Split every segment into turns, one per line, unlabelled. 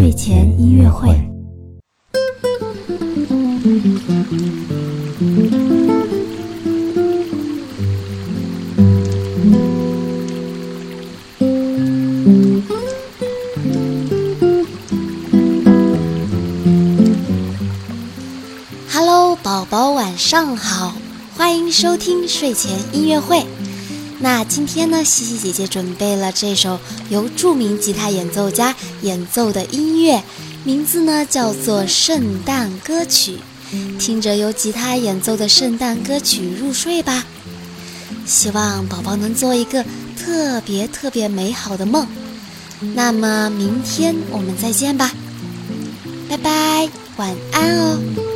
睡前音乐会。
Hello，宝宝晚上好，欢迎收听睡前音乐会。那今天呢，西西姐姐准备了这首由著名吉他演奏家演奏的音乐，名字呢叫做《圣诞歌曲》，听着由吉他演奏的圣诞歌曲入睡吧。希望宝宝能做一个特别特别美好的梦。那么明天我们再见吧，拜拜，晚安哦。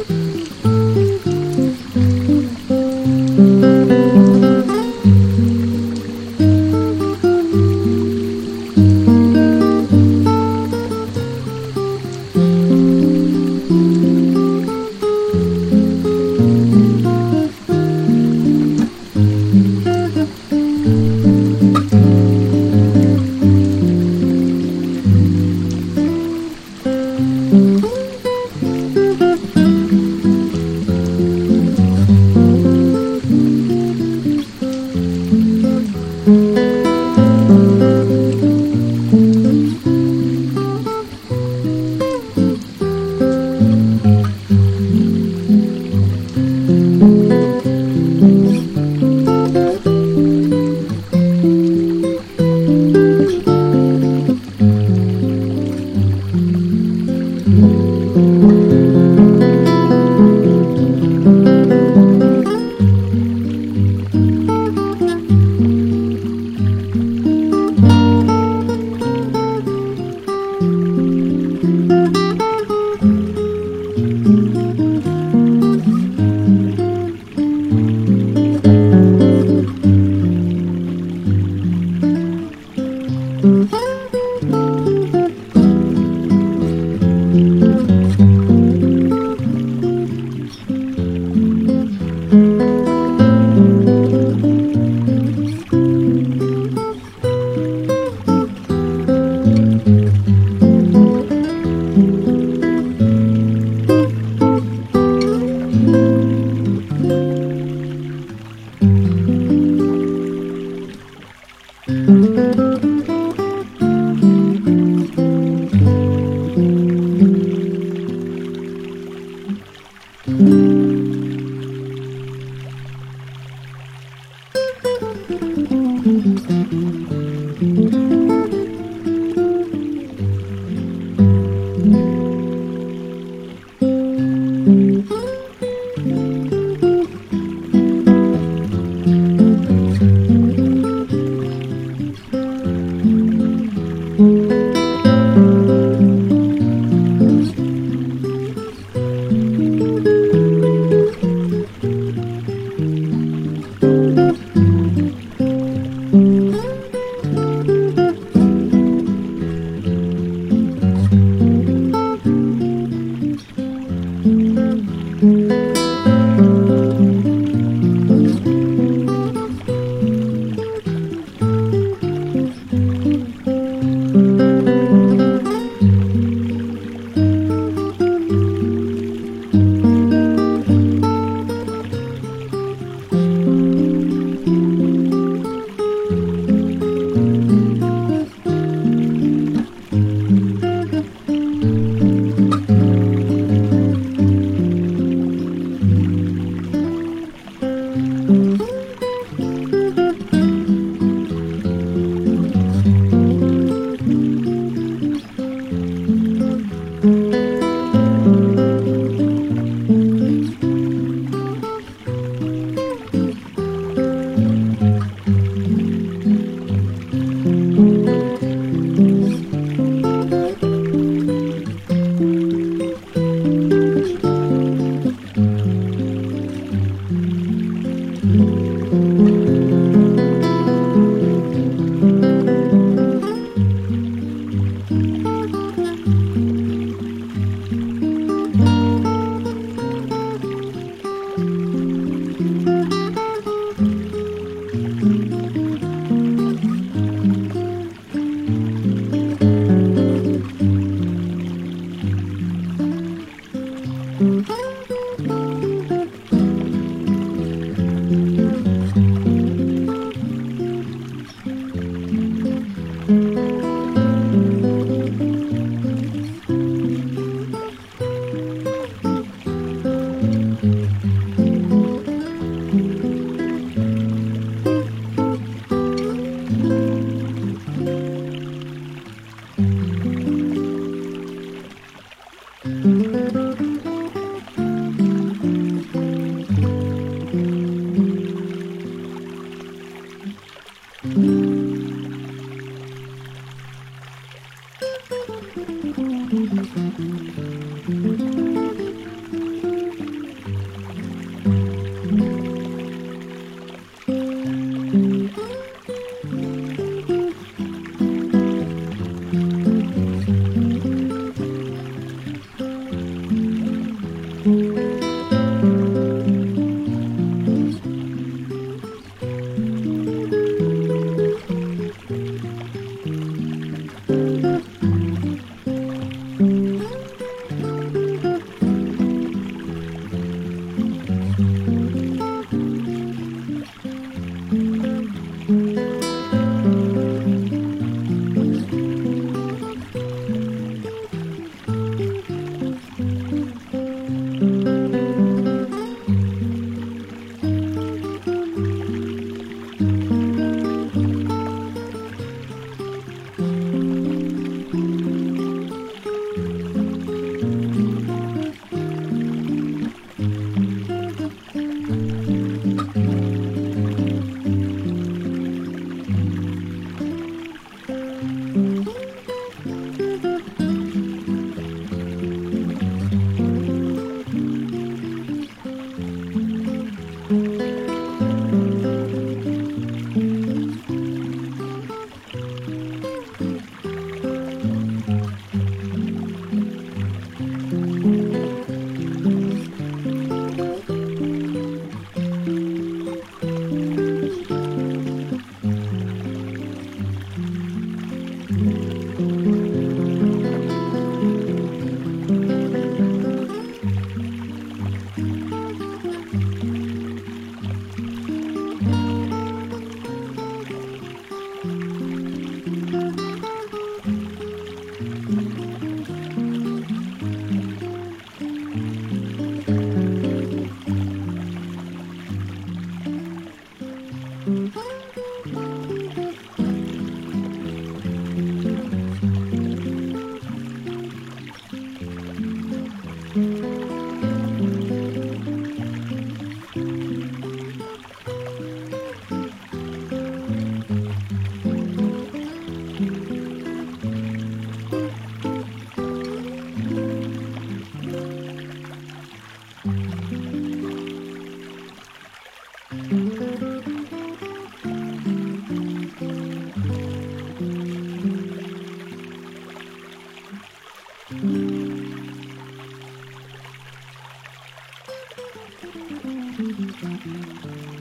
Mm-hmm.